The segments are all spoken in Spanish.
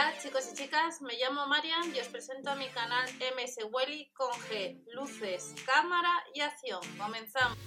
Hola chicos y chicas, me llamo Marian y os presento a mi canal MS Welly con G, luces, cámara y acción. Comenzamos.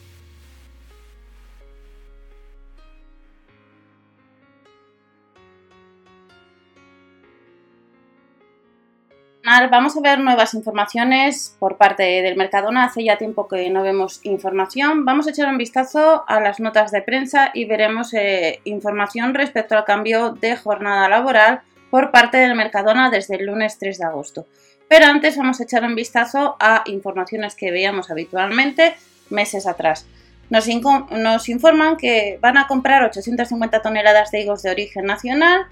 Vamos a ver nuevas informaciones por parte del Mercadona. Hace ya tiempo que no vemos información. Vamos a echar un vistazo a las notas de prensa y veremos eh, información respecto al cambio de jornada laboral por parte del Mercadona desde el lunes 3 de agosto. Pero antes vamos a echar un vistazo a informaciones que veíamos habitualmente meses atrás. Nos, informan que van a comprar 850 toneladas de higos de origen nacional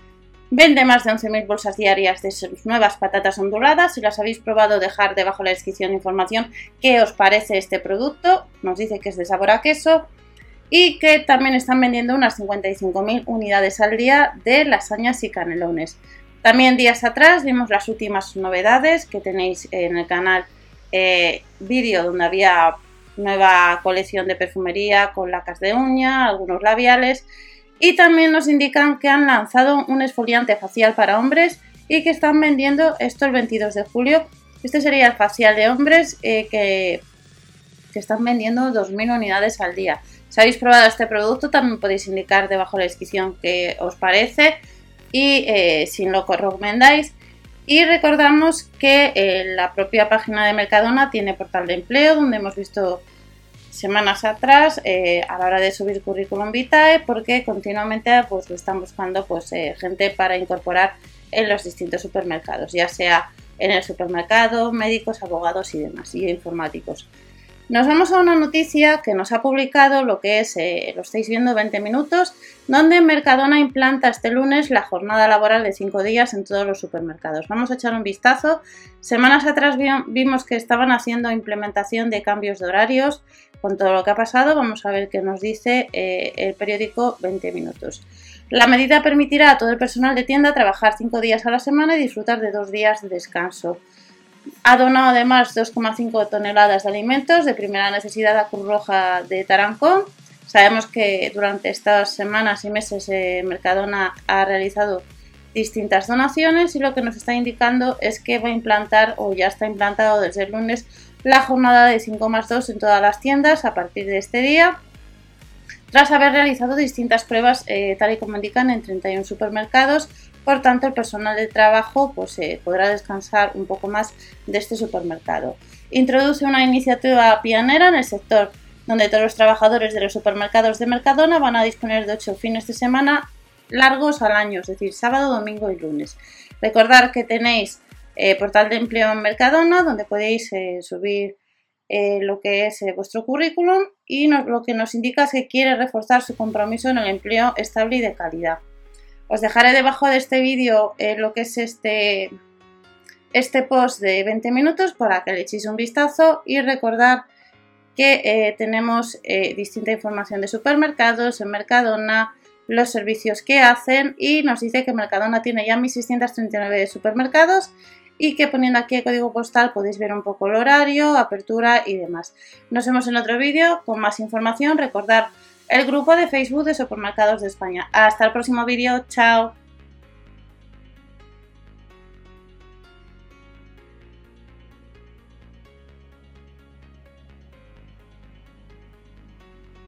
Vende más de 11.000 bolsas diarias de sus nuevas patatas onduladas. Si las habéis probado, dejar debajo la descripción información qué os parece este producto. Nos dice que es de sabor a queso. Y que también están vendiendo unas 55.000 unidades al día de lasañas y canelones. También días atrás vimos las últimas novedades que tenéis en el canal eh, vídeo donde había nueva colección de perfumería con lacas de uña, algunos labiales y también nos indican que han lanzado un esfoliante facial para hombres y que están vendiendo esto el 22 de julio. Este sería el facial de hombres eh, que, que están vendiendo 2.000 unidades al día. Si habéis probado este producto también podéis indicar debajo de la descripción qué os parece y eh, si lo recomendáis. Y recordamos que eh, la propia página de Mercadona tiene portal de empleo donde hemos visto semanas atrás eh, a la hora de subir currículum vitae porque continuamente pues lo están buscando pues gente para incorporar en los distintos supermercados ya sea en el supermercado médicos abogados y demás y informáticos nos vamos a una noticia que nos ha publicado lo que es, eh, lo estáis viendo, 20 minutos, donde Mercadona implanta este lunes la jornada laboral de 5 días en todos los supermercados. Vamos a echar un vistazo. Semanas atrás vimos que estaban haciendo implementación de cambios de horarios. Con todo lo que ha pasado, vamos a ver qué nos dice eh, el periódico 20 minutos. La medida permitirá a todo el personal de tienda trabajar 5 días a la semana y disfrutar de 2 días de descanso. Ha donado además 2,5 toneladas de alimentos de primera necesidad a Cruz Roja de Tarancón. Sabemos que durante estas semanas y meses eh, Mercadona ha realizado distintas donaciones y lo que nos está indicando es que va a implantar o ya está implantado desde el lunes la jornada de 5 más 2 en todas las tiendas a partir de este día tras haber realizado distintas pruebas eh, tal y como indican en 31 supermercados por tanto, el personal de trabajo pues, eh, podrá descansar un poco más de este supermercado. Introduce una iniciativa pionera en el sector, donde todos los trabajadores de los supermercados de Mercadona van a disponer de ocho fines de semana largos al año, es decir, sábado, domingo y lunes. Recordar que tenéis eh, portal de empleo en Mercadona, donde podéis eh, subir lo que es vuestro currículum y lo que nos indica es que quiere reforzar su compromiso en el empleo estable y de calidad. Os dejaré debajo de este vídeo eh, lo que es este, este post de 20 minutos para que le echéis un vistazo y recordar que eh, tenemos eh, distinta información de supermercados, en Mercadona, los servicios que hacen y nos dice que Mercadona tiene ya 1639 supermercados y que poniendo aquí el código postal podéis ver un poco el horario, apertura y demás. Nos vemos en otro vídeo con más información. Recordar el grupo de Facebook de Supermercados de España. Hasta el próximo vídeo, chao.